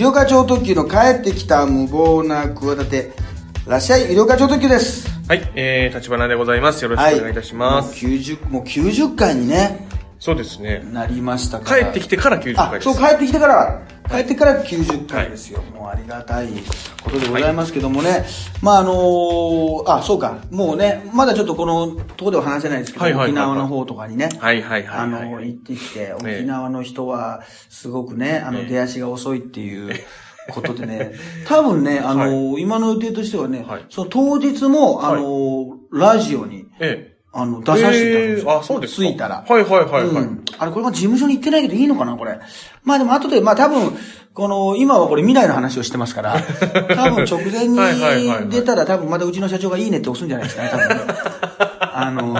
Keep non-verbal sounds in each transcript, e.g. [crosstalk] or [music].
医療課長特急の帰ってきた無謀な企てらっしゃい医療課長特急ですはい、えー、立花でございます。よろしくお願いいたします。もう90もう90回にねそうですね。なりましたから。帰ってきてから90回です。あそう帰ってきてから帰ってから90回ですよ、もうありがたいことでございますけどもね、まああのーあそうか。もうねまだちょっとこのとこでは話せないですけど、はいはいはいはい。沖縄の方とかにね、はいはいはいあはい。の、行ってきて、ええ。沖縄の人は、すごくね、あの、ええ。出足が遅いっていう [laughs] ことでね、多分ね、あの、今の予定としてはねはい、その当日も、あの、ラジオに、ええ。あの、出させていただくんですよ。ええあ、そうですか。着いたら。はいはいはいはい。うん。あれ、これも事務所に行ってないけどいいのかな、これ。まあでも後で、まあ多分、この、今はこれ未来の話をしてますから、[laughs] 多分直前に出たら多分またうちの社長がいいねって押すんじゃないですかね、多分ね。あの、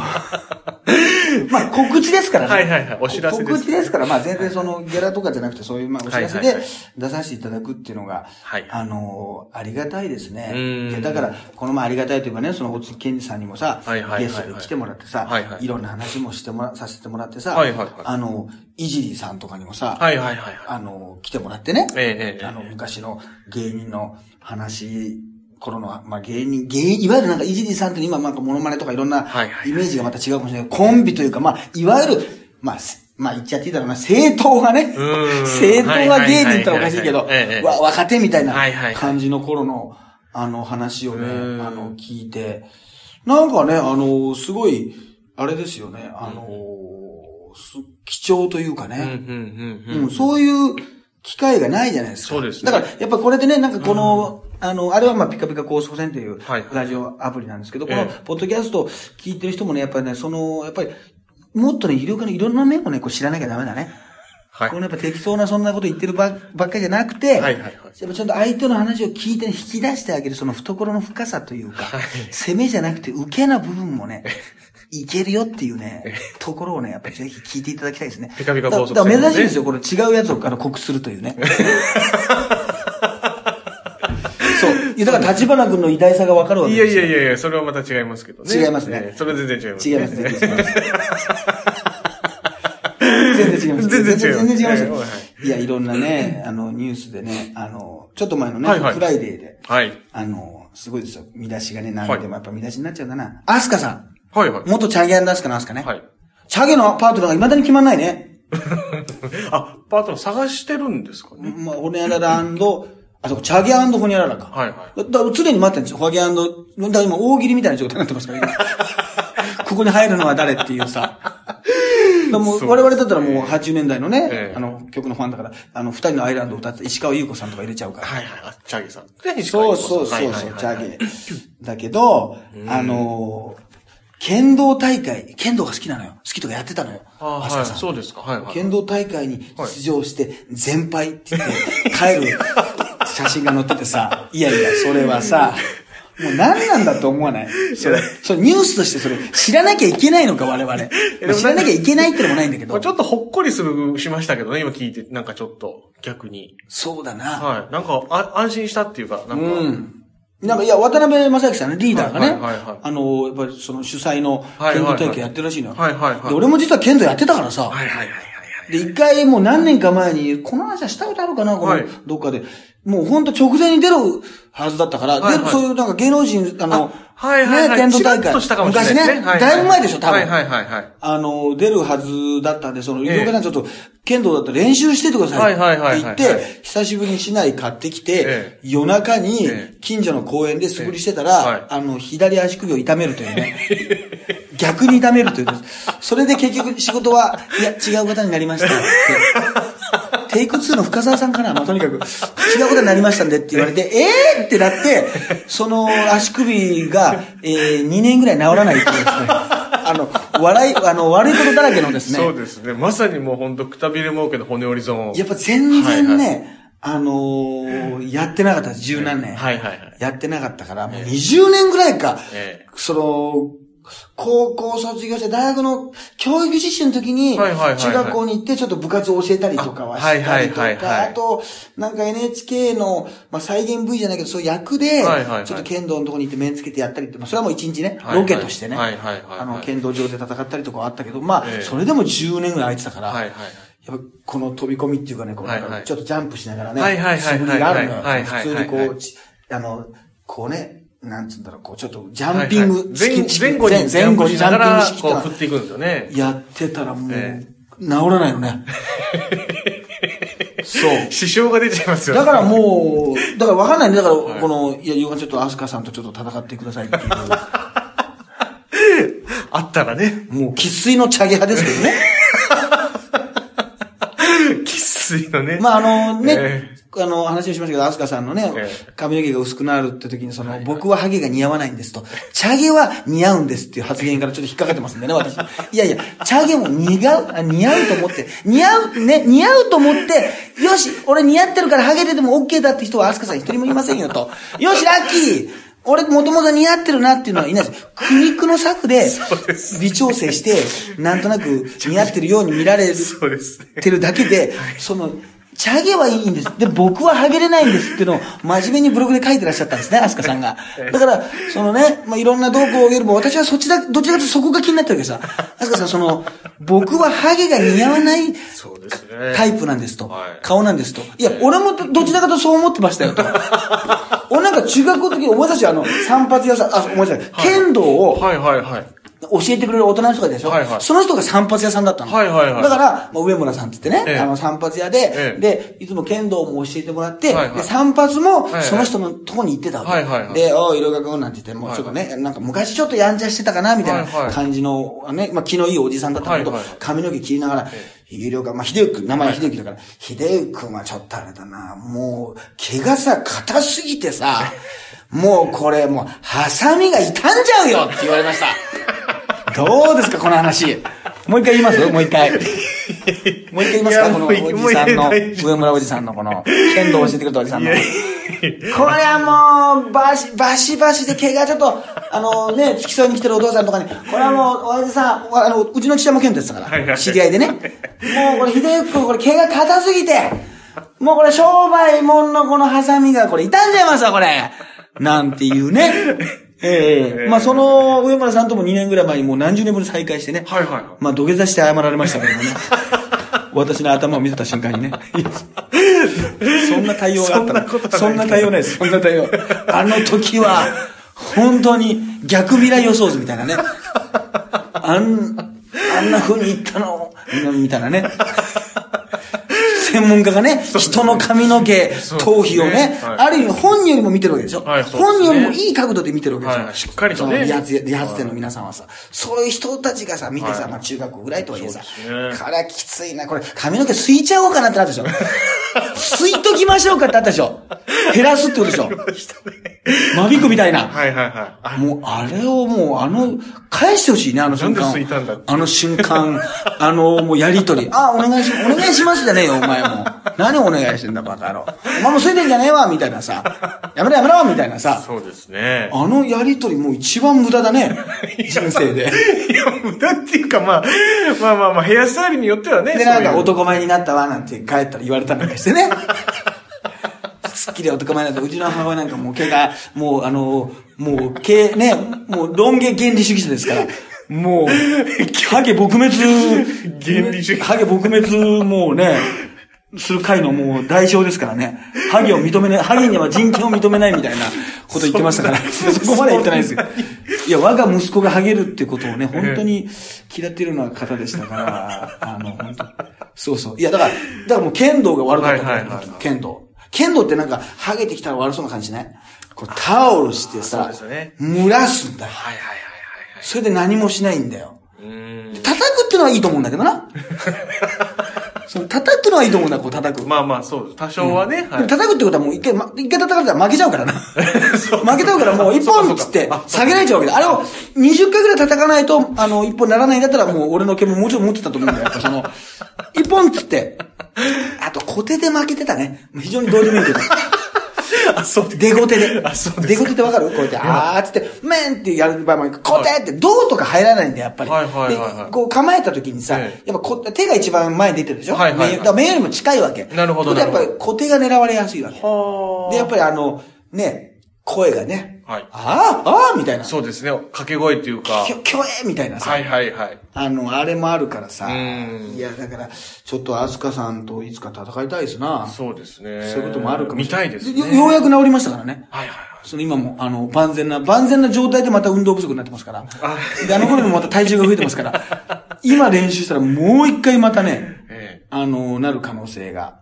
まあ告知ですからね。はいはいはい。お知らせです告知ですから、まあ全然そのギャラとかじゃなくてそういうまあお知らせで出させていただくっていうのが、はい。あの、ありがたいですね。だから、この前ありがたいといえばね、その大月健二さんにもさ、はいはいはいはい。ゲストで来てもらってさ、はいはい。いろんな話もしてもら、させてもらってさ、はいはいはい。あの、いじりさんとかにもさ、はいはいはいはい。あの、来てもらってね、ええええ。あの、昔の芸人の話、頃の、まあ、芸人、芸人、いわゆるなんか、いじりさんって今なんかモノマネとかいろんなイメージがまた違うかもしれない。コンビというか、まあ、いわゆる、まあ、すまあ言っちゃっていいだろうな、正統がね、うん。正統が芸人っておかしいけど、若手みたいな感じの頃の、あの話をね、うん。あの、聞いて、なんかね、あの、すごい、あれですよね、あの、す貴重というかね、そういう機会がないじゃないですか。そうですね。だから、やっぱこれでね、なんかこの、あの、あれはまあ、ピカピカ高速線というはい。ラジオアプリなんですけど、このええポッドキャスト聞いてる人もね、やっぱりね、その、やっぱり、もっとね、医療科のいろんな面をね、こう知らなきゃダメだね。はい。このやっぱ適当なそんなこと言ってるばばっかりじゃなくて、はいはいはい。やっぱちゃんと相手の話を聞いて引き出してあげるその懐の深さというか、はい。攻めじゃなくて受けな部分もね、いけるよっていうね、ところをね、やっぱりぜひ聞いていただきたいですね。ピカピカだ高速だから珍しいですよ、これ。違うやつをあの告するというね。[laughs] そう。いやだから立花君の偉大さがわかるわけいですいやいやいや、それはまた違いますけどね。違いますねええそれは全然違います。違います、全然違います。全然違います。全然違います全然違いますええはいいや、いろんなね、あの、ニュースでね、あの、ちょっと前のね、はいはいフライデーで、はい。あの、すごいですよ。見出しがね、何でもやっぱ見出しになっちゃうんだな。アスカさん。はいはい。元チャゲアンダスカのアスカね。はい。チャゲのパートナーが未だに決まんないね。[laughs] あ、パートナー探してるんですかね。まあ、ホニャララあそこ、チャゲホニャララか。はいはい。だから常に待ってるんですよ。ホギャンド、だから今大喜利みたいな状態になってますから、今 [laughs] ここに入るのは誰っていうさ。[laughs] もう我々だったらもう80年代のね、ええあの曲のファンだから、あの、二人のアイランドを歌って石川優子さんとか入れちゃうから。はいはい。あ、チャゲさん。そうそうそうそう、チャゲ。だけど、あの、剣道大会、剣道が好きなのよ。好きとかやってたのよ。あはい。そうですか。はいはい。剣道大会に出場して、全敗って言って、帰る [laughs] 写真が載っててさ、いやいや、それはさ、もう何なんだと思わない？それ、それニュースとしてそれ、知らなきゃいけないのか、我々。まあ知らなきゃいけないってのもないんだけどまあ、ちょっとほっこりする、しましたけどね、今聞いて、なんかちょっと、逆に。そうだな。はい。なんか、あ安心したっていうか、なんか、うん。なんか、いや、渡辺正行さんね、リーダーがね、はいはいはいはいあの、やっぱりその主催のはいはいはい剣道大会やってるらしいのよ。はいはいはいで、俺も実は剣道やってたからさ、はいはいはいはいはい。で、一回もう何年か前に、この話はしたことあるかなこのはい、どっかで。もうほんと直前に出るはずだったから、はいはいで、そういうなんか芸能人、あの、あはいはいはいね、剣道大チラッ会。昔ね、はいはいだいぶ前でしょ、多分。はいはいはいはい。あの、出るはずだったんで、その、医ええ療科さんちょっと、剣道だったら練習しててください。はいはいはいはいって言って、久しぶりに市内買ってきてえ、夜中にええ近所の公園で素振りしてたええはいら、あの、左足首を痛めるというね。[laughs] 逆に痛めるという。それで結局仕事は、いや、違う方になりましたって。テイク2の深澤さんかな？[laughs] まあ、とにかく、違うことになりましたんでって言われて、え？ーってなって、その足首が、えー、2年ぐらい治らないっていうですね。あの、笑い、あの、悪いことだらけのですね。そうですね。まさにもうほんと、くたびれ儲けの骨折りゾーン。やっぱ全然ね、はいあのーやってなかった十何年。はいはいはい。やってなかったから、もう20年ぐらいか、ええその、高校卒業して大学の教育実習の時に、中学校に行ってちょっと部活を教えたりとかはしたりとか、はいあと、なんか NHK の、まあ、再現 V じゃないけど、そういう役で、ちょっと剣道のとこに行って面つけてやったりって、まあ、それはもう一日ね、ロケとしてね、あの、剣道場で戦ったりとかはあったけど、まあ、ええそれでも10年ぐらい空いてたから、はいはいはい。やっぱこの飛び込みっていうかね、こうちょっとジャンプしながらね、素振りがあるのよ。普通にこう、ちあの、こうね、なんつうんだろう、こうちょっとジャンピングはいはい前後に前後にジャンピングしながら式ってのはこう振っていくんですよね。やってたらもう、え治らないよね。[laughs] そう。支障が出ちゃいますよね。だからもう、だからわかんないね。だから、はいこの、いや、ヨガちょっとアスカさんとちょっと戦ってくださいっていう。[laughs] あったらね。もう、喫水のチャゲ派ですけどね。[laughs] 喫水のね。まあ、あのね、えあの、話をしましたけど、アスカさんのねえ、髪の毛が薄くなるって時に、その、僕はハゲが似合わないんですと、チャゲは似合うんですっていう発言からちょっと引っかかってますんでね、私。[laughs] いやいや、チャゲも似合う、あ似合うと思って、似合う、ね、似合うと思って、よし、俺似合ってるからハゲてても OK だって人はアスカさん一人もいませんよと。よし、ラッキー俺もともと似合ってるなっていうのはいないです。苦肉の策で微調整して、なんとなく似合ってるように見られるそうですね。ってるだけで、その、チャゲはいいんです。で、僕はハゲれないんですっていうのを真面目にブログで書いてらっしゃったんですね、アスカさんが。だから、そのね、まあ、いろんな動向よりも私はそっちだ、どちらかというとそこが気になってるわけさ。アスカさん、その、僕はハゲが似合わないそうですね。タイプなんですと。はい顔なんですと。いや、俺もどちらかとそう思ってましたよと。俺なんか中学校の時思い出すよ、あの、散髪屋さん、あ、思い出した。剣道を、はいはいはい。教えてくれる大人の人がいたでしょ、はいはい。その人が散髪屋さんだったの。はいはいはい。だから、まあ、上村さんって言ってね、ええ。あの散髪屋で、ええ。で、いつも剣道も教えてもらって、はいはい。で散髪もはいはい。その人のとこに行ってたわけ。はいはいはい。で、おい、色がくんなんて言って、もうちょっとね、なんか昔ちょっとやんちゃしてたかな、みたいはいはない感じの、ね、まあ気のいいおじさんだったけど、はいはい。はい髪の毛切りながら、有料が、まあ、秀幸、名前秀幸だから、秀幸くんはちょっとあれだな、もう、毛がさ、硬すぎてさ、[laughs] もうこれもう、ハサミが傷んじゃうよって言われました。どうですか、この話。もう一回言います？もう一回。もう一回言いますか？このおじさんの、上村おじさんのこの、剣道を教えてくれたおじさんの。これはもう、バシ、バシバシで毛がちょっと、あのね、付き添いに来てるお父さんとかに、これはもう、おじさん、あの、うちの父親も剣道ですから、知り合いでね。もうこれ、秀幸君、これ毛が硬すぎて、もうこれ、商売もんのこのハサミが、これ、傷んじゃいますわ、これ。なんていうね。ええまあ、その、上村さんとも2年ぐらい前にもう何十年ぶりに再会してね。はいはいはいまあ、土下座して謝られましたけどもね。[laughs] 私の頭を見せた瞬間にね。[laughs] そんな対応があったそんなそんな対応ないです。そんな対応。あの時は、本当に逆未来予想図みたいなね。あん、あんな風に言ったの、みたいなね。専門家がね、人の髪の毛、頭皮をね、はい。ある意味本人よりも見てるわけでしょ。本人よりもいい角度で見てるわけですよ。はいしっかりとね。その理髪、店の皆さんはさ、そういう人たちがさ、見てさ、はい。まあ中学校ぐらいとはいえさ、これはきついな、これ髪の毛吸いちゃおうかなってなったでしょ。吸いときましょうかってあったでしょ。減らすってことでしょ。間引くみたいな。はいはいはい。あもう、あれをもう、あの、返してほしいね、あの瞬間。なんで吸いたんだってあの瞬間、[laughs] あの、もうやりとり。あ、お願いし、お願いしますじゃねえよ、お前も。何お願いしてんだ、バカ野郎。お前も吸いてんじゃねえわ、みたいなさ。やめろやめろ、みたいなさ。そうですね。あのやりとりもう一番無駄だね。人生で。いや、無駄っていうか、まあ、まあまあまあ、ヘアスタイルによってはね。で、なんか男前になったわ、なんて帰ったら言われたりなんかしてね。すっきり男前になった。うちの母親なんかもう毛が、もうあの、もう毛ね、もうロン毛原理主義者ですから。もう、[laughs] ハゲ撲滅、原理主義ハゲ撲滅、もうね、する会のもう代表ですからね。ハゲを認めない、ハゲには人権を認めないみたいなこと言ってましたから。そこまでは言ってないですよ。いや、我が息子がハゲるってことをね、本当に嫌ってるような方でしたから、あの、本当そうそう。いや、だから、だからもう剣道が悪かったから、はいはいはい剣道。剣道ってなんか、ハゲてきたら悪そうな感じしない？こうタオルしてさね、蒸らすんだよ。はいはいはいそれで何もしないんだよ。叩くってのはいいと思うんだけどな。[laughs] その叩くのはいいと思うんだ、こう叩く。まあまあ、そうです。多少はね。はい。でも叩くってことはもう一回、ま、一回叩かれたら負けちゃうからな。負けちゃうからもう一本っつって下げられちゃうわけだ。あれを20回ぐらい叩かないと、あの、一本ならないんだったらもう俺の毛ももうちょっと持ってたと思うんだよ。やっぱその、一本っつって。あと、小手で負けてたね。非常にどうでもいいけど。あ、そうです。出ごてで。あそうで出ごてってわかる？こうやって、あーっつって、メンってやる場合も、小手って銅とか入らないんだよ、やっぱり。はいはいはいはいで、こう構えた時にさ、えやっぱこ手が一番前に出てるでしょ？はいはいはい目だから目よりも近いわけ。なるほどやっぱり小手が狙われやすいわけ。はで、やっぱりあの、ね、声がね、はいああ、ああみたいな。そうですね。掛け声っていうかき。ょ、きょえみたいなさ。はいはいはい。あの、あれもあるからさ。うんいや、だから、ちょっとアスカさんといつか戦いたいですな。そうですね。そういうこともあるかも見しれない。たいですね。よようやく治りましたからね。はいはいはい。その今も、あの、万全な、万全な状態でまた運動不足になってますから。あで、あの頃にもまた体重が増えてますから。今練習したらもう一回またね、[laughs] えあの、なる可能性が、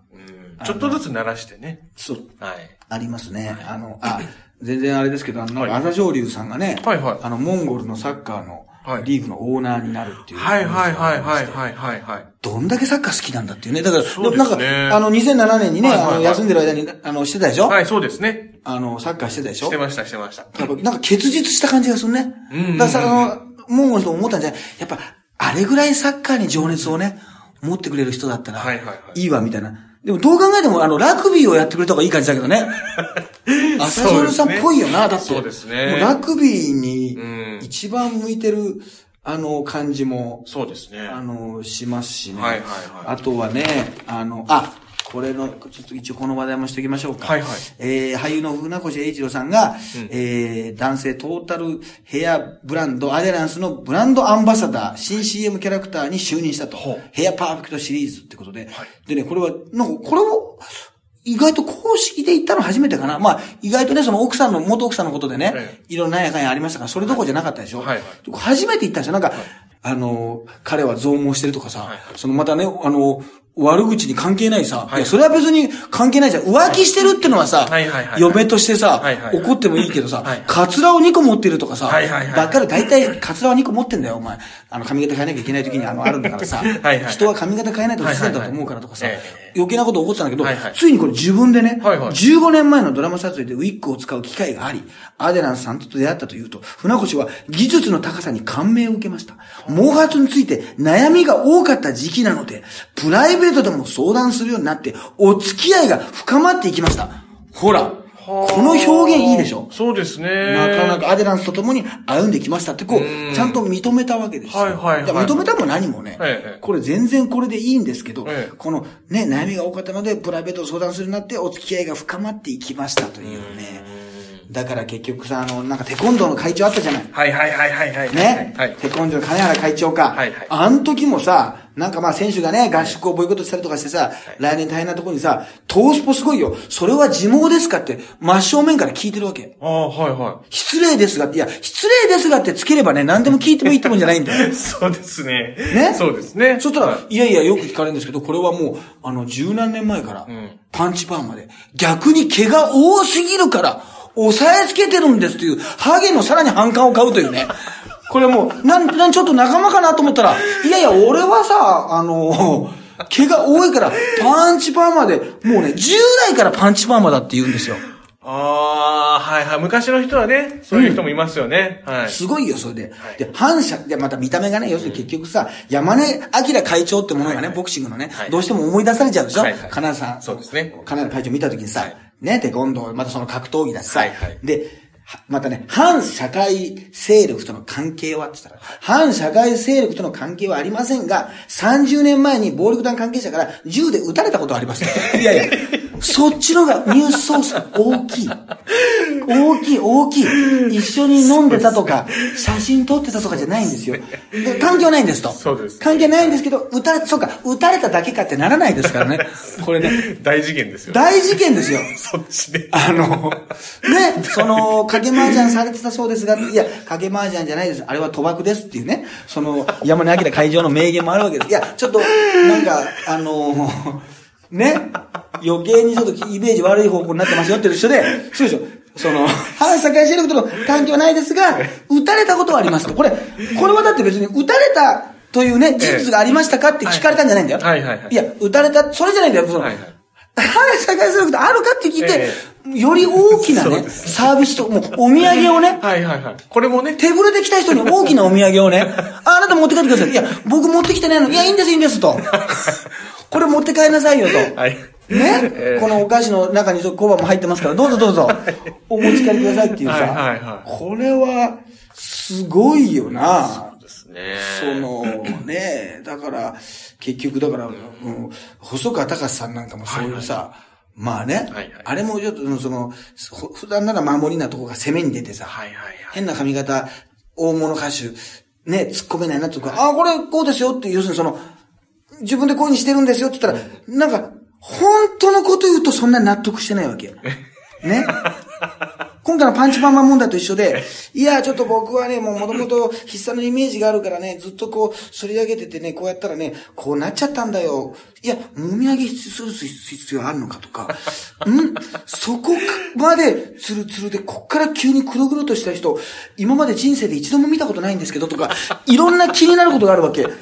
ちょっとずつ鳴らしてね。そう、はい。ありますね。あの、あ、全然あれですけど、あの、はい朝青龍さんがね、はいはいあの、モンゴルのサッカーのはいリーグのオーナーになるっていう。はいはいはいはいはいはいはい。どんだけサッカー好きなんだっていうね。だから、そうですねなんか、あの、2007年にね、あの、休んでる間に、あの、してたでしょ？はい、そうですね。あの、サッカーしてたでしょ？してましたしてました。なんか結実した感じがするね。うんだからさ、あの、モンゴルの人も思ったんじゃない？やっぱ、あれぐらいサッカーに情熱をね、持ってくれる人だったら、はいはいはいいいわ、みたいな。でもどう考えても、あの、ラグビーをやってくれた方がいい感じだけどね。[laughs] 朝青さんっぽいよな、だって。そうですねもうラグビーにうん、一番向いてる、あの、感じも、そうですね。あの、しますしね。はいはいはいあとはね、あの、あ、これの、ちょっと一応この話題もしておきましょうか。はいはいえー、俳優の船越英一郎さんが、えー、男性トータルヘアブランド、アデランスのブランドアンバサダー、新 CM キャラクターに就任したと。ヘアパーフェクトシリーズってことで。でね、これは、なんか、これを、意外と公式で言ったの初めてかな。まあ、意外とね、その奥さんの、元奥さんのことでね、えいろんなやかんやありましたから、それどころじゃなかったでしょ？はいはい初めて言ったんですよ。なんか、あの、彼は増毛してるとかさ、はいそのまたね、あの、悪口に関係ないさ、はいい。やそれは別に関係ないじゃん。浮気してるってのはさ、はい。はいはい嫁としてさ、はいはいはい。怒ってもいいけどさ、はい。カツラを2個持ってるとかさ、はいはいはいばっかり大体カツラは2個持ってんだよ、お前。あの、髪型変えなきゃいけない時にあの、あるんだからさ、はいはいはい。人は髪型変えないと不自然だと思うからとかさ、はいはいはい。え余計なこと起こってたんだけど、はいはい。ついにこれ自分でね、はいはい。15年前のドラマ撮影でウィッグを使う機会があり、アデランスさんと出会ったというと、船越は技術の高さに感銘を受けました。毛髪について悩みが多かった時期なので、プライベートでも相談するようになって、お付き合いが深まっていきました。ほら、この表現いいでしょ？そうですね。なかなかアデランスと共に歩んできましたって、こうちゃんと認めたわけですよ。はいはいはい認めたも何もね、ええこれ全然これでいいんですけど、ええこのね、悩みが多かったので、プライベートを相談するようになって、お付き合いが深まっていきましたというね。だから結局さ、あの、なんかテコンドーの会長あったじゃない。はいはいはいはいはい。ね、はい。テコンドーの金原会長か。はいはいあの時もさ、なんかまあ選手がね、合宿をボイコットしたりとかしてさ、来年大変なところにさ、トースポすごいよ。それは自毛ですかって、真正面から聞いてるわけ。ああ、はいは失礼ですがって、いや、失礼ですがってつければね、何でも聞いてもいいってもんじゃないんだよ。い。[laughs] そうですね。ね？そうですね。そしたら、はいいやいや、よく聞かれるんですけど、これはもう、あの、十何年前からん、パンチパーマで、逆に毛が多すぎるから、押さえつけてるんですという、ハゲのさらに反感を買うというね。これもう、なん、なん、ちょっと仲間かなと思ったら、いやいや、俺はさ、あの、毛が多いから、パンチパーマで、もうね、10代からパンチパーマだって言うんですよ。ああ、はいはい。昔の人はね、そういう人もいますよね。はい。すごいよ、それで。で、反射、で、また見た目がね、要するに結局さ、山根明会長ってものがね、ボクシングのねはい、どうしても思い出されちゃうでしょ？はいはい金田さん。そうですね金田会長見たときにさ、ね、テコンドー、またその格闘技だしさ。はいはい、で、はまたね、反社会勢力との関係はって言ったら、反社会勢力との関係はありませんが、30年前に暴力団関係者から銃で撃たれたことはありますと。[laughs] いやいや、そっちのがニュースソース大きい。大きい、大きい。一緒に飲んでたとか、写真撮ってたとかじゃないんですよ。で関係はないんですと。そうです関係ないんですけど、撃たれ、そうか、撃たれただけかってならないですからね。[laughs] これね、大事件ですよ。大事件ですよ。[laughs] そっちで。あの、ね、その、掛け麻雀されてたそうですが、いや、掛け麻雀じゃないです。あれは賭博ですっていうね、その、山根明会場の名言もあるわけです。いや、ちょっと、なんか、あの、ね、余計にちょっとイメージ悪い方向になってますよっていう人で、そうでしょ。その、反社会勢力との関係はないですが、撃たれたことはありますと。これ、これはだって別に撃たれたというね、事実がありましたかって聞かれたんじゃないんだよ。はいはいはいいや、撃たれた、それじゃないんだよ。そのはいはい反社会勢力ってあるかって聞いてえ、より大きなね、サービスと、もうお土産をね、はいはいはい。これもね、手ぶれで来た人に大きなお土産をね、ああなた持って帰ってください。いや、僕持ってきてないの。いや、いいんです、いいんです、と。[laughs] これ持って帰んなさいよ、と。はい。ね、えーこのお菓子の中に小判も入ってますから、どうぞどうぞ、お持ち帰りくださいっていうさ、はいはいはいこれは、すごいよな。ですね。そのね、だから、結局だから、もう細川隆さんなんかもそういうさ、まあね、はいはいあれもちょっと、その、ほ普段なら守りなとこが攻めに出てさ、はいはいはい。変な髪型、大物歌手、ね、突っ込めないなとか、あ、これこうですよって、要するにその、自分でこういうにしてるんですよって言ったら、なんか、本当のこと言うとそんなに納得してないわけ。[laughs] ね。今回のパンチパンマン問題と一緒で、いや、ちょっと僕はね、もうもともと必殺のイメージがあるからね、ずっとこう、反り上げててね、こうやったらね、こうなっちゃったんだよ。いや、もみ上げする必要あるのかとか、[laughs] ん？そこまでツルツルで、こっから急に黒々とした人、今まで人生で一度も見たことないんですけどとか、いろんな気になることがあるわけ。その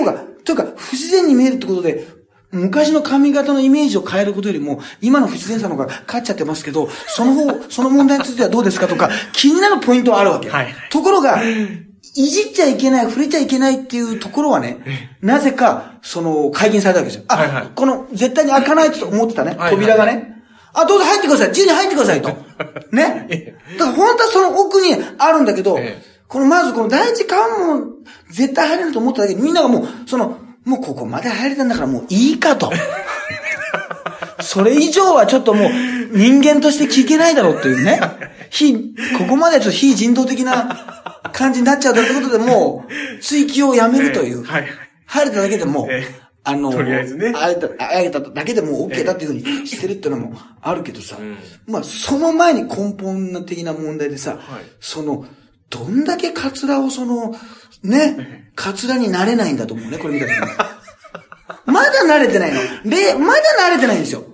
方が、というか、不自然に見えるってことで、昔の髪型のイメージを変えることよりも、今の不自然さの方が勝っちゃってますけど、その方、その問題についてはどうですかとか、気になるポイントはあるわけ。はいはいところが、いじっちゃいけない、触れちゃいけないっていうところはね、なぜか、その、解禁されたわけですよ。あ、はいはいこの、絶対に開かないと思ってたね、はい扉がね。あ、どうぞ入ってください。自由に入ってくださいと。[laughs] ね。だから本当はその奥にあるんだけど、ええこのまずこの第一関門、絶対入れると思っただけで、みんながもう、その、もうここまで入れたんだからもういいかと。それ以上はちょっともう人間として聞けないだろうっていうね。非、ここまでちょっと非人道的な感じになっちゃうということでもう、追求をやめるという。ええはいはい入れただけでも、ええあの、とりあえずねあげた、あげただけでもう OK だっていうふうにしてるっていうのもあるけどさ、まあその前に根本的な問題でさ、はいその、どんだけカツラをその、ね、カツラになれないんだと思うね、これ見た時に。まだ慣れてないの。で、まだ慣れてないんですよ。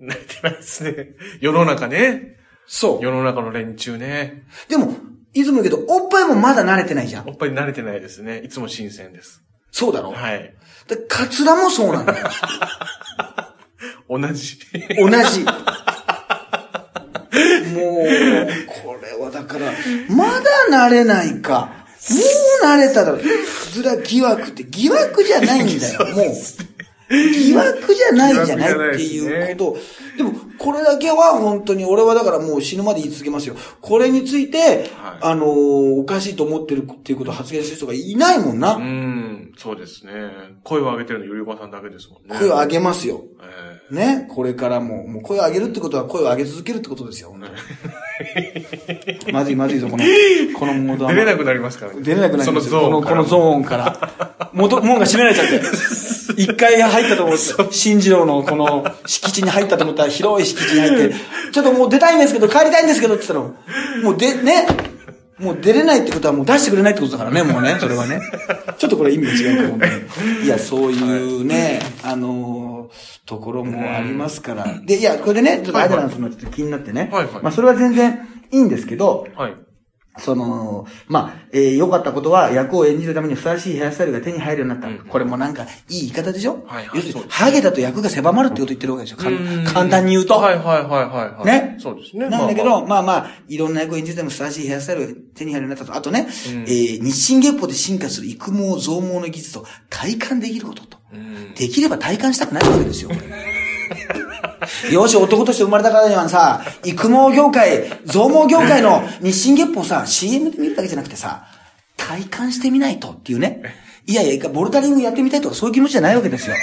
慣れてないですね。世の中ね。そう。世の中の連中ね。でも、いつも言うけど、おっぱいもまだ慣れてないじゃん。おっぱい慣れてないですね。いつも新鮮です。そうだろ？はい。でカツラもそうなんだよ。同じ。同じ。もう、これはだから、まだ慣れないか。もう慣れただろ。ずら疑惑って疑惑じゃないんだよ、[laughs] もう。疑惑じゃないじゃないっていうこと。でも、これだけは本当に、俺はだからもう死ぬまで言い続けますよ。これについて、はいあのーおかしいと思ってるっていうことを発言する人がいないもんな。うん、そうですね。声を上げてるのゆりおばさんだけですもんね。声を上げますよ。えね、これからも、もう声を上げるってことは声を上げ続けるってことですよ、本当に。まずいまずいぞ、この、このモードは。え出れなくなりますからね。出れなくなりますこの、このゾーンから。元、門が閉められちゃって。一回入ったと思って、[laughs] 新次郎のこの敷地に入ったと思ったら広い敷地に入って、ちょっともう出たいんですけど、帰りたいんですけどって言ったら、もうで、ね、もう出れないってことはもう出してくれないってことだからね、もうね、それはね。[laughs] ちょっとこれ意味が違うと思うんで。いや、そういうね、あのーところもありますから。で、いや、これでね、ちょっとアイデアのそのちょっと気になってね。はいはいまあ、それは全然いいんですけど、はい。その、まあ、えー良かったことは、役を演じるためにふさわしいヘアスタイルが手に入るようになった。うんこれもなんか、いい言い方でしょ？はいはい要するにハゲだと役が狭まるってこと言ってるわけですよ。簡単に言うと。はいはいはいはいはい。ね？そうですね。なんだけど、まあままあまあ、いろんな役を演じるためにふさわしいヘアスタイルが手に入るようになったと。あとね、うんえー日進月歩で進化する育毛増毛の技術と体感できることと。できれば体感したくないわけですよ。[laughs] [laughs] よし、男として生まれたからにはさ、育毛業界、増毛業界の日進月歩をさ、CM で見るだけじゃなくてさ、体感してみないとっていうね。いやいや、ボルダリングやってみたいとかそういう気持ちじゃないわけですよ。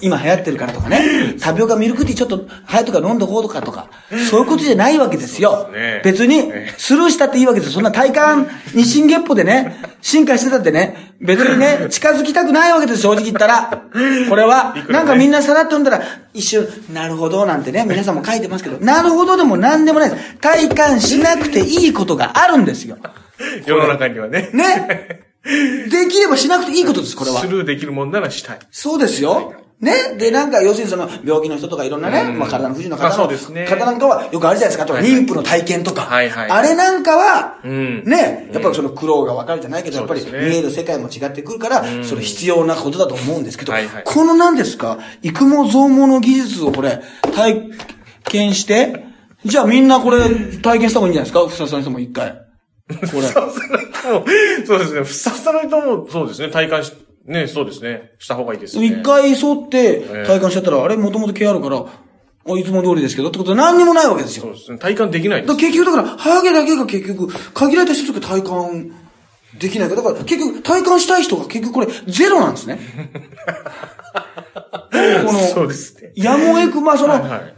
今流行ってるからとかね。タピオカミルクティーちょっと流行ってるから飲んどこうとかとか、そういうことじゃないわけですよ。別にええ、スルーしたっていいわけですよ。そんな体感、日進月歩でね、[laughs] 進化してたってね、別にね、近づきたくないわけです、正直言ったら。これは、なんかみんなさらっと読んだら、一瞬、なるほど、なんてね、皆さんも書いてますけど、なるほどでも何でもないです。体感しなくていいことがあるんですよ。世の中にはね。ね。[laughs] できればしなくていいことです、これはス。ルーできるもんならしたい。そうですよ。ね？で、なんか、要するにその、病気の人とかいろんなね、うんまあ体の不自由なまあ方の、ね方なんかはよくあるじゃないですか。あとははいはい妊婦の体験とか。はいはいあれなんかは、うんね、やっぱりその苦労がわかるじゃないけど、やっぱり見える世界も違ってくるから、それ必要なことだと思うんですけど、はいはいこの何ですか？育毛増毛の技術をこれ、体験して、じゃあみんなこれ体験した方がいいんじゃないですか？ふささの人も一回。これ。[laughs] [laughs] そうですね。ふさふさの人も、そうですね。体感し、ね、そうですね。した方がいいですね。一回沿って体感しちゃったら、あれ？もともと毛あるから、あ、いつも通りですけどってことは何にもないわけですよ。そうですね。体感できないです。結局だから、ハゲだけが結局、限られた人しか体感できないから、だから結局体感したい人が結局これゼロなんですね。[laughs] この、そうですね。やむを得く、まあその、はいはい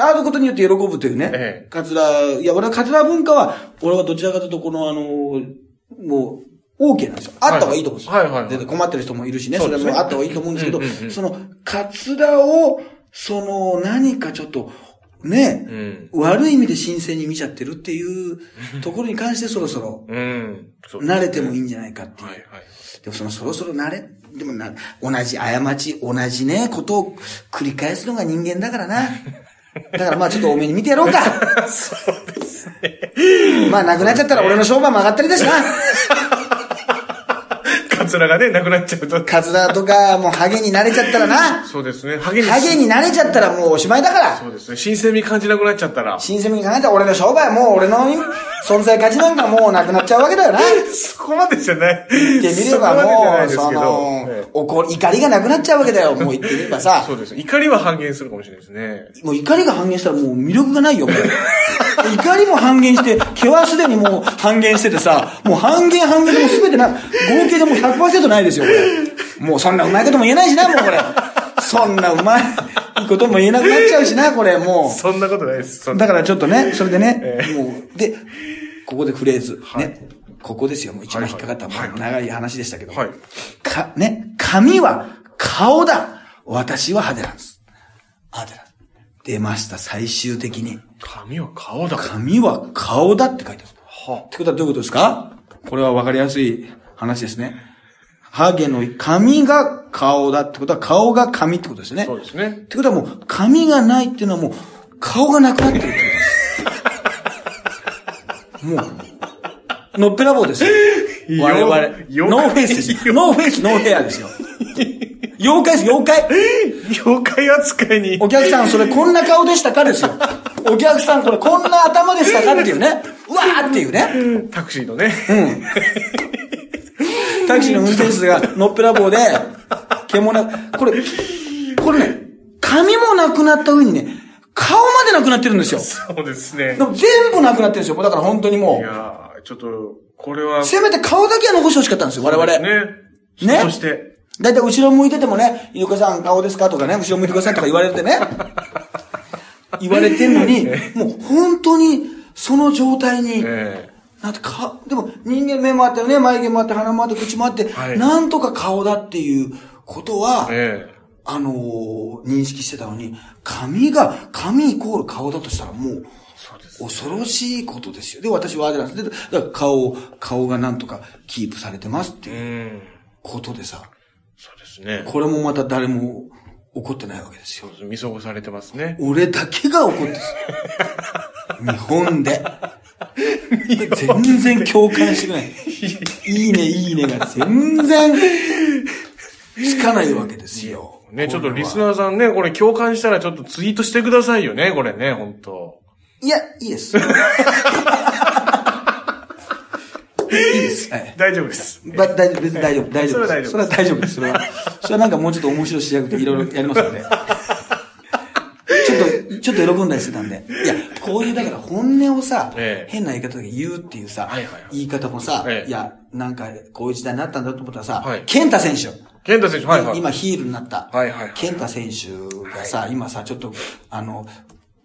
あることによって喜ぶというね。ええカツラ、いや、俺はカツラ文化は、俺はどちらかというと、このあの、もう、OK なんですよ。あった方がいいと思うんですよ。はいはいはいで困ってる人もいるしね、それもあった方がいいと思うんですけど、その、カツラを、その、何かちょっと、ね、うん。悪い意味で新鮮に見ちゃってるっていう [laughs] ところに関してそろそろ、慣れてもいいんじゃないかっていう。でもそのそろそろ慣れ、でもな、同じ過ち、同じね、ことを繰り返すのが人間だからな。[laughs] だからまあちょっと多めに見てやろうか。[laughs] そうですね。まあなくなっちゃったら俺の商売も上がったりだしな。カツラがね、なくなっちゃうと。カツラとかもうハゲに慣れちゃったらな。そうですね。ハゲに。ハゲに慣れちゃったらもうおしまいだから。そうですね。新鮮味感じなくなっちゃったら。新鮮に考えたら俺の商売もう俺の存在価値なんかもうなくなっちゃうわけだよな。そこまでじゃない。言ってみればも、いうですそけどのええ、怒り、怒りがなくなっちゃうわけだよ。もう言ってみればさ。そうです。怒りは半減するかもしれないですね。もう怒りが半減したらもう魅力がないよ。怒りも半減して、毛はすでにもう半減しててさ、もう半減半減でもうすべてな、合計でもう100%ないですよ、これ。もうそんなうまいことも言えないしな、もうこれ。そんなうまいことも言えなくなっちゃうしな、これ、もそんなことないです。だからちょっとね、それでねえ、もう、で、ここでフレーズ。はいね。ここですよ、もう一番引っかかった、はいはい長い話でしたけど。はいか、ね、髪は顔だ。私は派手なんです。派手なんです。出ました、最終的に。髪は顔だ。髪は顔だって書いてある。はってことはどういうことですか？これは分かりやすい話ですね。ハゲの髪が顔だってことは顔が髪ってことですね。そうですねっ。てことはもう髪がないっていうのはもう顔がなくなってるってことです。もう、のっぺらぼうですよ。[laughs] 我々。よ no face ですよ。 no face、no hair ですよ。妖怪です、妖怪。[laughs] 妖怪扱いに。お客さん、それこんな顔でしたかですよ。お客さん、これこんな頭でしたかっていうね。[laughs] うわーっていうね。タクシーのね。タクシーの運転手がのっぺらぼうで、獣、これ、これね、髪もなくなった上にね、顔までなくなってるんですよ。そうですね全部なくなってるんですよ。だから本当にもいやーちょっと、これは。う、せめて顔だけは残してほしかったんですよ、我々。ね。ねそして、だいたい後ろ向いててもね、ゆうかさん顔ですか？とかね、後ろ向いてくださいとか言われてね。[laughs] 言われてんのに、もう本当にその状態に、えなんてか、でも人間目もあってね、眉毛もあって、鼻もあって、口もあって、はいなんとか顔だっていうことは、ええあのー認識してたのに、髪が、髪イコール顔だとしたらもう。恐ろしいことですよ。で、私はあれなんです。で、だから顔、顔がなんとかキープされてますってう。いうんことでさ、そうですね。これもまた誰も怒ってないわけですよそう。です。見過ごされてますね。俺だけが怒ってる。[laughs] 日本で。全然共感してくれない。いいね、いいねが全然つかないわけですよ。ね、ちょっとリスー。ナーさんね、これ共感したらちょっとツイートしてくださいよね、これね、本当いや、いいです。いいです。はい。大丈夫です。ば大丈夫、別に大丈夫、大丈夫です。それは大丈夫それは大丈夫です。それは、それはなんかもうちょっと面白い仕上げでいろいろやりますので。ちょっと、ちょっと喜んだりしてたんで。いや、こういう、だから本音をさ、ええ。変な言い方で言うっていうさ、はいはいはい。言い方もさ、ええ。いや、なんか、こういう時代になったんだと思ったらさ、はい。健太選手。健太選手、はいはい。今ヒールになった。はいはいはい。健太選手がさ、今さ、ちょっと、あの、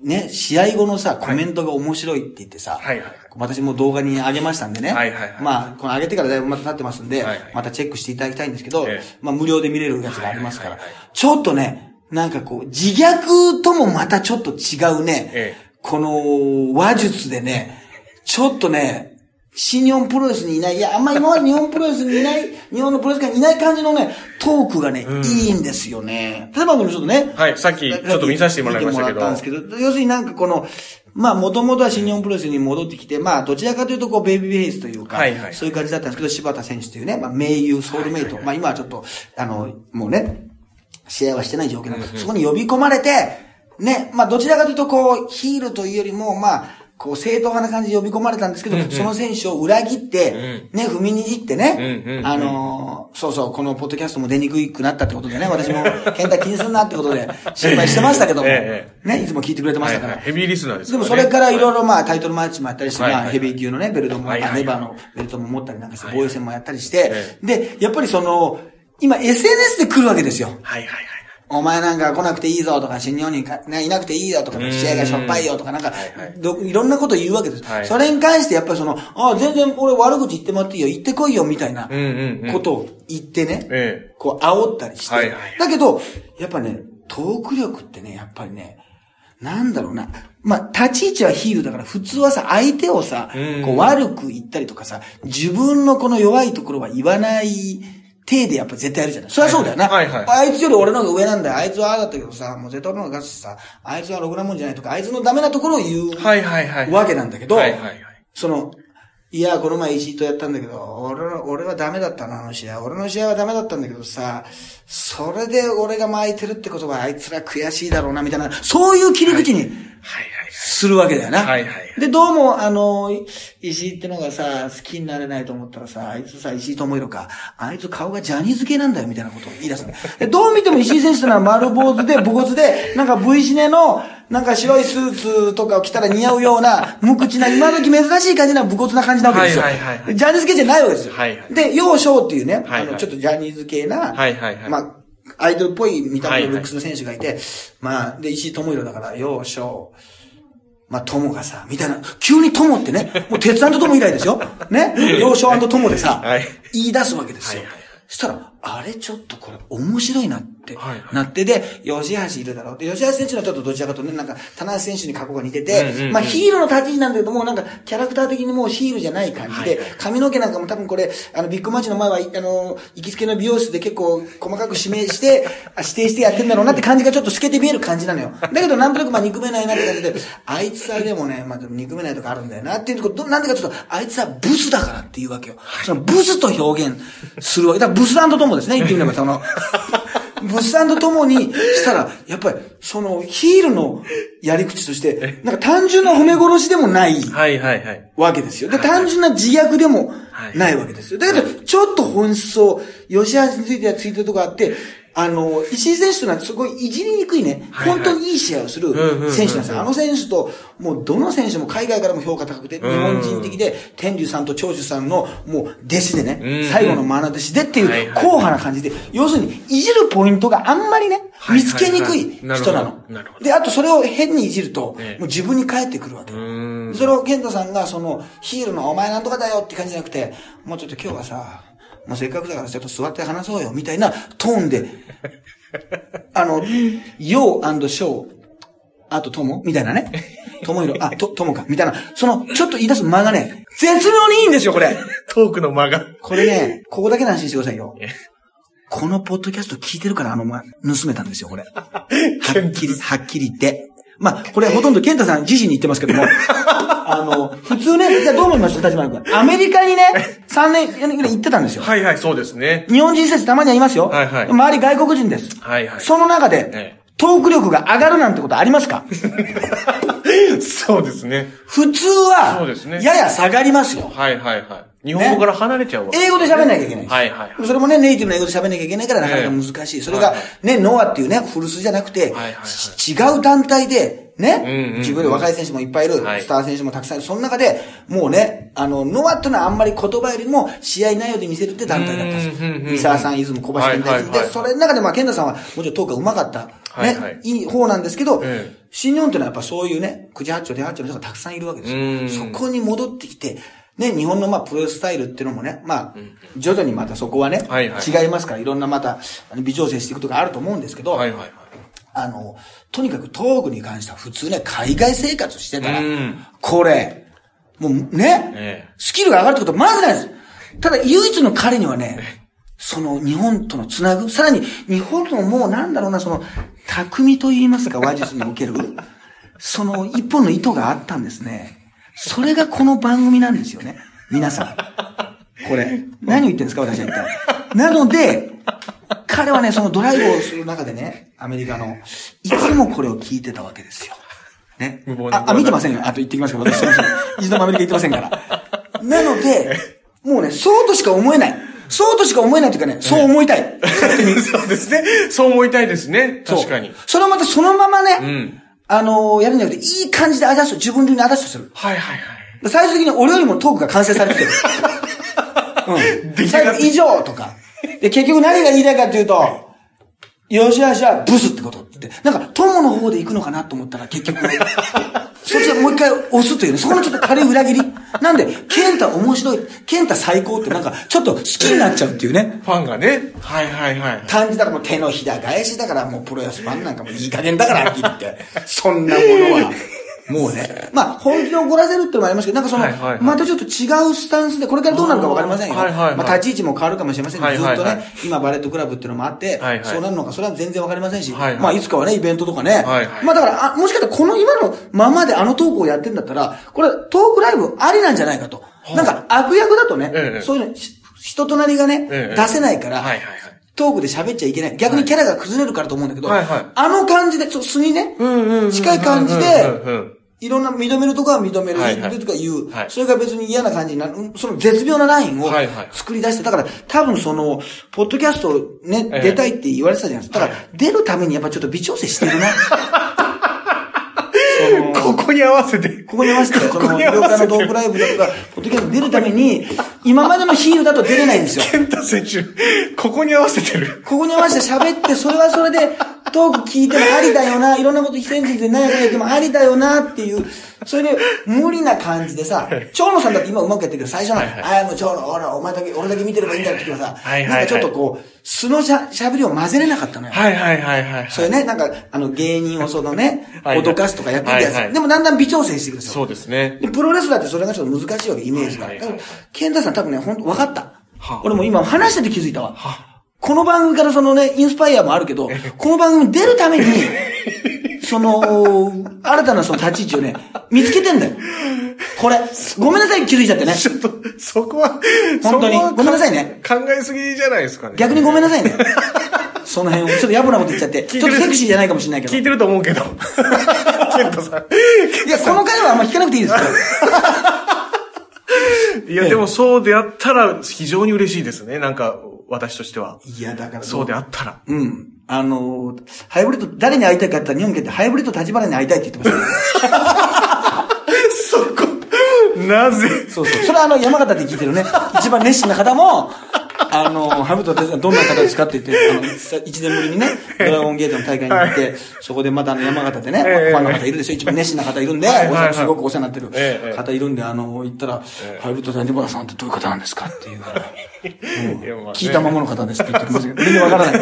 ね、試合後のさ、コメントが面白いって言ってさ、はいはい私も動画に上げましたんでね、はいはいはい。まあ、この上げてからだいぶまた経ってますんで、はいはい。またチェックしていただきたいんですけど、ええ。まあ無料で見れるやつがありますから、はいはいはいちょっとね、なんかこう、自虐ともまたちょっと違うね、えこの話術でね、ちょっとね、新日本プロレスにいない、いや、あんまり今まで日本プロレスにいない、日本のプロレス界にいない感じのね、トークがね、いいんですよね。例えばこのちょっとね、はい、さっきちょっと見させてもらいましたけど。たんですけど、要するになんかこの、まあ、もともとは新日本プロレスに戻ってきて、まあ、どちらかというと、こう、ベイビーフェイスというか、はいはい。そういう感じだったんですけど、柴田選手というね、まあ、盟友、ソウルメイト、まあ、今はちょっと、あの、もうね、試合はしてない状況なんです、そこに呼び込まれて、ね、まあ、どちらかというと、こう、ヒールというよりも、まあ、こう、正統派な感じで呼び込まれたんですけど、その選手を裏切って、ね、踏みにじってね、うんうんうん。あのーそうそう、このポッドキャストも出にくくなったってことでね、私も、健太気にするなってことで、心配してましたけども、えね、いつも聞いてくれてまはいしたから。はいヘビーリスナーですでもねそれからいろいろまあタイトルマッチもやったりして、はいはいまあヘビー級のね、ベルトも、はいはいあネバーのベルトも持ったりなんかして、はいはい。防衛戦もやったりしてえ、で、やっぱりその、今 SNS で来るわけですよ。はいはいはい。お前なんか来なくていいぞとか、新日本にか、ね、いなくていいよとか、ん試合がしょっぱいよとか、なんかはいろんなこと言うわけです。はいそれに関してやっぱりその、あ全然俺悪口言ってもらっていいよ、言ってこいよ、みたいな。ことを言ってね、ええ。こう煽ったりして、はいはいだけど、やっぱね、トーク力ってね、やっぱりね、なんだろうな。まあ、立ち位置はヒールだから、普通はさ、相手をさうん、こう悪く言ったりとかさ、自分のこの弱いところは言わない体でやっぱ絶対やるじゃない。そりゃそうだよな。はいはいあいつより俺の方が上なんだよ。あいつはああだったけどさ、もう絶対俺の方が勝つしさ、あいつはろくなもんじゃないとか、あいつのダメなところを言うはいはいはい。わけなんだけど、はいはいはい。その、いや、この前石井とやったんだけど、俺の、俺はダメだったな、あの試合。俺の試合はダメだったんだけどさ、それで俺が巻いてるってことはあいつら悔しいだろうな、みたいな、そういう切り口にはいはいするわけだよな。はいはいはいで、どうも、あの、石井ってのがさ、好きになれないと思ったらさ、あいつさ、石井智弘か、あいつ顔がジャニーズ系なんだよ、みたいなことを言い出すの。でどう見ても石井選手ってのは丸坊主で、武骨で、なんか V シネの、なんか白いスーツとかを着たら似合うような、無口な、今時珍しい感じな武骨な感じなわけですよ。はいはいはいジャニーズ系じゃないわけですよ。はいはいで、楊翔っていうね、はいはいあの、ちょっとジャニーズ系な、はいはいはいまあ、アイドルっぽい見た目のルックスの選手がいて、まあ、で、石井智弘だから、楊翔、まあ、友がさ、みたいな、急に友ってね、もう鉄腕と友以来ですよ。ね、楊翔友でさ、はい言い出すわけですよ。はいはいそしたら、あれちょっとこれ面白いなってはいはいなって、で、吉橋いるだろう。で、吉橋選手のちょっとどちらかとね、なんか、棚橋選手に過去が似てて、うんまあヒーローの立ち位置なんだけども、なんか、キャラクター的にもうヒールじゃない感じで髪の毛なんかも多分これ、あの、ビッグマッチの前は、あの、行きつけの美容室で結構細かく指名して、[laughs] あ指定してやってんだろうなって感じがちょっと透けて見える感じなのよ。だけどなんとなくまあ憎めないなって感じで、あいつはでもね、まあ憎めないとかあるんだよなっていうところ、どなんでかちょっと、あいつはブスだからっていうわけよ。そのブスと表現するわけ。だからブスともですね、言ってみれば、その、[laughs] ブスともにしたら、[laughs] やっぱり、その、ヒールのやり口として、なんか単純な褒め殺しでもないはいはいはい。わけですよ。で、単純な自虐でもないわけですよ。だけど、ちょっと本質を、吉橋についてはついてるとこあって、あの、石井選手というのはすごいいじりにくいね、はいはい。本当にいい試合をする選手なんですよ。あの選手と、もうどの選手も海外からも評価高くて、日本人的で、天竜さんと長寿さんのもう弟子でね、うん最後のマナ弟子でっていう硬派な感じで、要するに、いじるポイントがあんまりね、はい見つけにくい人なの。で、あとそれを変にいじると、ええ。もう自分に返ってくるわけ。それを健太さんが、その、ヒールのお前なんとかだよって感じじゃなくて、もうちょっと今日はさ、もうせっかくだからちょっと座って話そうよ、みたいなトーンで、[laughs] あの、ヨーショー、あとトモ？みたいなね。トモヒロ、あ、と、トモか、みたいな。その、ちょっと言い出す間がね、絶妙にいいんですよ、これ。トークの間が。これね、ここだけの話してくださいよえ。このポッドキャスト聞いてるから、あの、ま、盗めたんですよ、これ。はっきり、[laughs] はっきり言って。まあ、これほとんど健太さん自身に言ってますけども、[laughs] あの、普通ね、じゃあどう思います立花君。アメリカにね、3年、4年くらい行ってたんですよ。はいはい、そうですね。日本人選手たまにはいますよ。はいはい周り外国人です。はいはい。その中で、えトーク力が上がるなんてことありますか？え [laughs] そうですね。普通は、そうですねやや下がりますよ。はいはいはい。日本語から離れちゃうわけ。英語で喋んなきゃいけない。はいはいはい。それもね、ネイティブの英語で喋んなきゃいけないからなかなか難しい。それがはい、ね、ノアっていうね、古巣じゃなくて、はいはいはい。ち違う団体で、ね、うんうん自分で若い選手もいっぱいいる、はい。スター選手もたくさんいる。その中で、もうね、あの、ノアってのはあんまり言葉よりも試合内容で見せるって団体だったんですよ。三沢さん、出雲、小橋健太で、はいはいはい。それの中で、まあ、健太さんは、もちろんトークが上手かった、はいはい。ね、いい方なんですけど、ええ新日本ってのはやっぱそういうね、九時八丁、出八丁の人がたくさんいるわけですよ。うん。そこに戻ってきて、ね、日本のまあプロレススタイルっていうのもね、まあ、徐々にまたそこはね、はいはい違いますから、いろんなまた微調整していくとかあると思うんですけど、はいはいはい。あの、とにかく東具に関しては普通ね、海外生活してたらうん、これ、もうね、ええスキルが上がるってことはまずないです。ただ唯一の彼にはね、その日本とのつなぐ、さらに日本とのもうなんだろうな、その、匠と言いますか、話術における、[laughs] その一本の糸があったんですね。それがこの番組なんですよね。皆さん。これ。何を言ってるんですか、私は一体。なので、彼はね、そのドライブをする中でね、アメリカの、いつもこれを聞いてたわけですよ。ね無謀。なあ、あ見てませんよ。あと言ってきますけど、私すいません。一度もアメリカ行ってませんから。なので、もうね、そうとしか思えない。そうとしか思えないというかね、そう思いたい。[laughs] そうですね。そう思いたいですね。確かに。それをまたそのままね、んあのーやるんじゃなくて、いい感じでアジャスト、自分流にアジャストする。はいはいはい。最終的に俺よりもトークが完成されてる。[laughs] うん。最後、以上とか。で、結局何が言いたいかっていうと、よしよしはブスってことって。なんか、友の方で行くのかなと思ったら結局、[laughs] そっちはもう一回押すというね、そこのちょっと軽い裏切り。なんで、ケンタ面白い、ケンタ最高ってなんか、ちょっと好きになっちゃうっていうね。ファンがね。はいはいはい。感じだからもう手のひら返しだからもうプロレスファンなんかもいい加減だから、はっきり言って。そんなものは。[laughs] もうね。まあ、本気で怒らせるってのもありますけど、なんかその、はいはいはいまたちょっと違うスタンスで、これからどうなるかわかりませんよ。はいはいはいまあ、立ち位置も変わるかもしれませんけど、はいはいはいずっとね、今バレットクラブっていうのもあって、はいはいそうなるのか、それは全然わかりませんし、はいはいまあ、いつかはね、イベントとかね。はいはいまあ、だから、あ、もしかしたらこの今のままであのトークをやってんだったら、これ、トークライブありなんじゃないかと。なんか、悪役だとね、ええそういうの、し人となりがね、ええ出せないから、はいはいはい。トークで喋っちゃいけない。逆にキャラが崩れるからと思うんだけど、はいはいあの感じで、そう素にね、うんうんうん近い感じでうんうんうん、いろんな認めるとこは認める、はいはいとか言う、はいそれが別に嫌な感じになる、うんその絶妙なラインを作り出して、だから多分その、ポッドキャストね、ええ出たいって言われてたじゃないですか。だから、出るためにやっぱちょっと微調整してるな。[laughs] ここに合わせて。ここに合わせて、その、ここに合医療わせて科のトークライブだとか、ポッドキャスト出るために、今までのヒールだと出れないんですよ。健太選手、ここに合わせてる。ここに合わせて喋って、それはそれで、トーク聞いてもありだよな、いろんなこと非戦術で何やかんや言ってもありだよなっていう、それで無理な感じでさ、長野さんだって今うまくやってるけど、最初の、はいはいああ、もう長野、ほら、お前だけ、俺だけ見てればいいんだって時はさ、はいはいはいなんかちょっとこう、素のしゃ、喋りを混ぜれなかったのよ。はいはいはいはい。それね、なんか、あの、芸人をそのね、はいはい脅かすとかやってるやつ。はいはいでもだんだん微調整していくんですよ。そうですね。で、プロレスラーってそれがちょっと難しいわけ、イメージが。はいはいはいケンタさん多分ね、ほんと分かった。はあ俺も今話してて気づいたわ。この番組からそのね、インスパイアもあるけど、この番組出るために、[laughs] その、新たなその立ち位置をね、見つけてんだよ。これ、ごめんなさい、気づいちゃってね。ちょっと、そこは、本当にごめんなさいね。考えすぎじゃないですかね。逆にごめんなさいね。[laughs] その辺を、ちょっと野暮なこと言っちゃって、ちょっとセクシーじゃないかもしれないけど。い聞いてると思うけど。[laughs] ケントさや、この回はあんま聞かなくていいですから。ん。いや、でもそうであったら非常に嬉しいですね。なんか、私としては。いや、だからそうであったら。うん。あのー、ハイブリッド、誰に会いたいかって言ったら日本見てハイブリッド立花に会いたいって言ってました。[laughs] そこ、なぜ？そうそう。それはあの、山形で聞いてるね。一番熱心な方も、あの、ハイブリッド立花どんな方ですかって言って、あの、さ一年ぶりにね、ドラゴンゲートの大会に行って、そこでまたあの山形でね、ええファンの方いるでしょ。一番熱心な方いるんで、すごくお世話になってええる方いるんで、あの、行ったら、ハイブリッド立花さんってどういう方なんですかっていう。[laughs] いやまあね聞いたままの方ですって言ってきましたけど、全然わからない。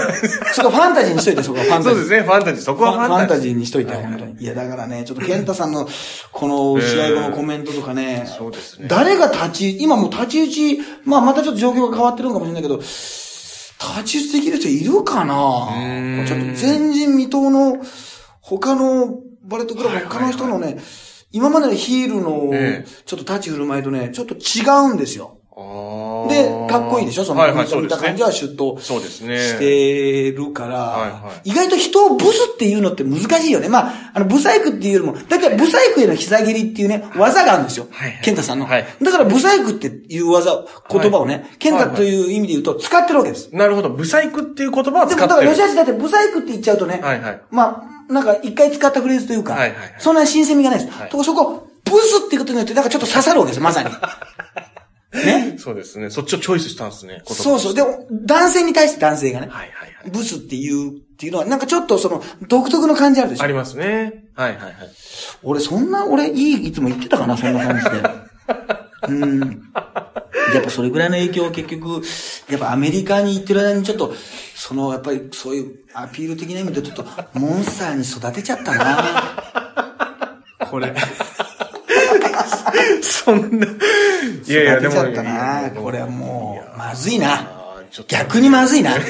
そこはファンタジーにしといて、そこはファンタジー。そうですね、ファンタジー。そこはファンファンタジーー。にしといて、本当に。いや、だからね、ちょっと健太さんの、この試合後のコメントとかね、そうですね誰が立ち、今もう立ち打ち、まあまたちょっと状況が変わってるのかもしれないけど、立ち打ちできる人いるかな？ちょっと前人未到の、他のバレットクラブ、他の人のね、今までのヒールのええ、ちょっと立ち振る舞いとね、ちょっと違うんですよ。あーで、かっこいいでしょ？その、はいはい、見そうですねた感じ。はシュッとそうですね。してるから、はいは意外と人をブスっていうのって難しいよね。まあ、あの、ブサイクっていうよりも、だいたいブサイクへの膝蹴りっていうね、技があるんですよ。はいはいケンタさんの。はいだから、ブサイクっていう技、言葉をね、ケンタという意味で言うと、使ってるわけです。なるほど。ブサイクっていう言葉はでも、だから、使ってる。吉橋だってブサイクって言っちゃうとね、はいはいまあ、なんか、一回使ったフレーズというか、はいはいはいそんな新鮮味がないです。はいとこそこ、ブスっていうことによって、なんかちょっと刺さるわけです、まさに。[laughs] ねそうですね。そっちをチョイスしたんですね。そうそう。でも、男性に対して男性がね、はいはいはい。ブスっていう、っていうのは、なんかちょっとその、独特の感じあるでしょ？ありますね。はいはいはい。俺、そんな、俺、いい、いつも言ってたかな、そんな感じで。[laughs] うん。やっぱそれぐらいの影響を結局、やっぱアメリカに行ってる間にちょっと、その、やっぱりそういうアピール的な意味でちょっと、モンスターに育てちゃったな。[laughs] これ。[laughs] そんな。いやいや、でも。ちゃったな。これはもう、まずいな。逆にまずいな。[laughs]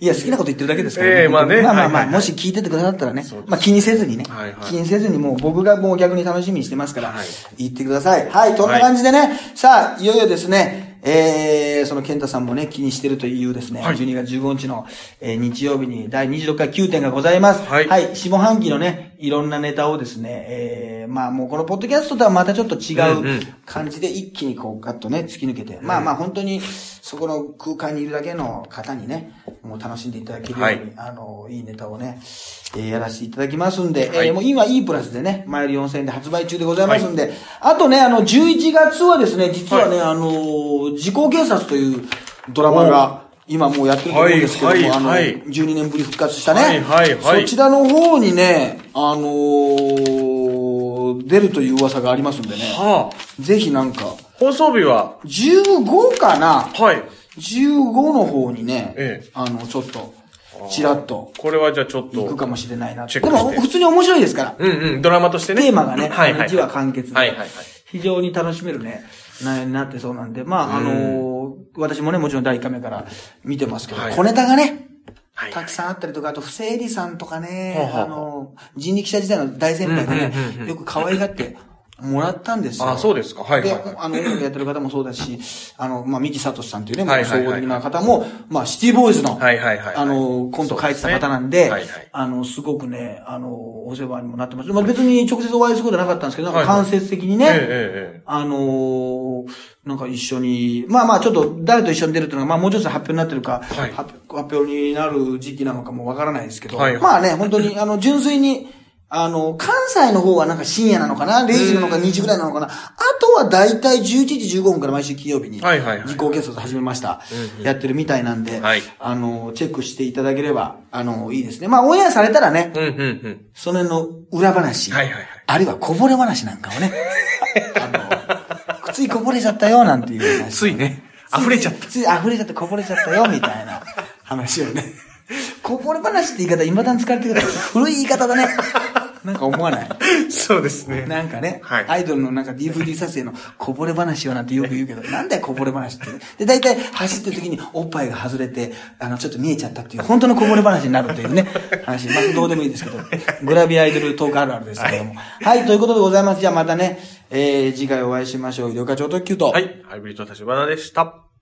いや、好きなこと言ってるだけですから、ええまあね。まあまあまあ、はいはいはい。もし聞いててくださったらね。まあ気にせずにね、はいはい。気にせずにもう僕がもう逆に楽しみにしてますから、はい。言ってください。はい、そんな感じでね、さあ、いよいよですね、えー、その健太さんもね、気にしてるというですね、はい。12月15日の、えー日曜日に第26回9点がございます。はい。はい、下半期のね、いろんなネタをですね、えー、まあもうこのポッドキャストとはまたちょっと違うんうん。う感じで一気にこうガッとね、突き抜けて、まあまあ本当にそこの空間にいるだけの方にね、もう楽しんでいただけるように、はいあの、いいネタをね、えーやらせていただきますんで、はいえーもう今 E プラスでね、前より4000円で発売中でございますんで、あとね、あの、11月はですね、実はね、あの、時効警察というドラマが、今もうやってると思うんですけども、はいはいあの、はい12年ぶり復活したね。はいはいはいそちらの方にね、あのー出るという噂がありますんでね。はあ。ぜひなんか、放送日は、15かな？はい。15の方にね、ええあの、ちょっと、ちらっとこれはじゃあちょっと。行くかもしれないな。でも、普通に面白いですから。うんうん、ドラマとしてね。テーマがね、はいはい、はい。字は完結で、はいはいはい。非常に楽しめるね、内容になってそうなんで、まあ、あのー私もね、もちろん第1回目から見てますけど、はい小ネタがね、はいたくさんあったりとか、あと、不正理さんとかね、はあの、人力車時代の大先輩がねよく可愛がってもらったんですよ。あ、そうですか。はいはいで、はい。あの、音楽やってる方もそうだし、あの、まあ、三木聡さんっていうね、はいはいはい総合的な方も、まあ、シティボーイズの、はいはいはい。あの、コント書いてた方なんで、はいはいあの、すごくね、あの、お世話にもなってます。まあ、別に直接お会いすることはなかったんですけど、なんか間接的にね、ええええあのーなんか一緒に、まあまあちょっと誰と一緒に出るっていうのが、まあもうちょっと発表になってるか、はい発発表になる時期なのかもわからないですけど、はいまあね、本当に、あの、純粋に、あの、関西の方はなんか深夜なのかな ?0 時なのか2時ぐらいなのかな？あとはだいたい11時15分から毎週金曜日に、はいはいはい時効警察始めました、うんうんやってるみたいなんで、はいあの、チェックしていただければ、あの、いいですね。まあオンエアされたらね、うんうんうん。その辺の裏話、はいはいはいあるいはこぼれ話なんかをね、[laughs] あの、ついこぼれちゃったよ、なんていう話。ついね、溢れちゃった。つい溢れちゃってこぼれちゃったよ、みたいな話をね。こぼれ話って言い方、未だに使われてるけど、古い言い方だね。なんか思わない？そうですね。なんかね、はいアイドルのなんか DVD 撮影のこぼれ話をなんてよく言うけど、なんだよこぼれ話って。で、大体走ってる時におっぱいが外れて、あの、ちょっと見えちゃったっていう、本当のこぼれ話になるというね、話。まあ、どうでもいいですけど、グラビアアイドルトークあるあるですけども。はい、ということでございます。じゃあまたね、えー、次回お会いしましょう。医療課長特急と。はい。ハイブリッド立花でした。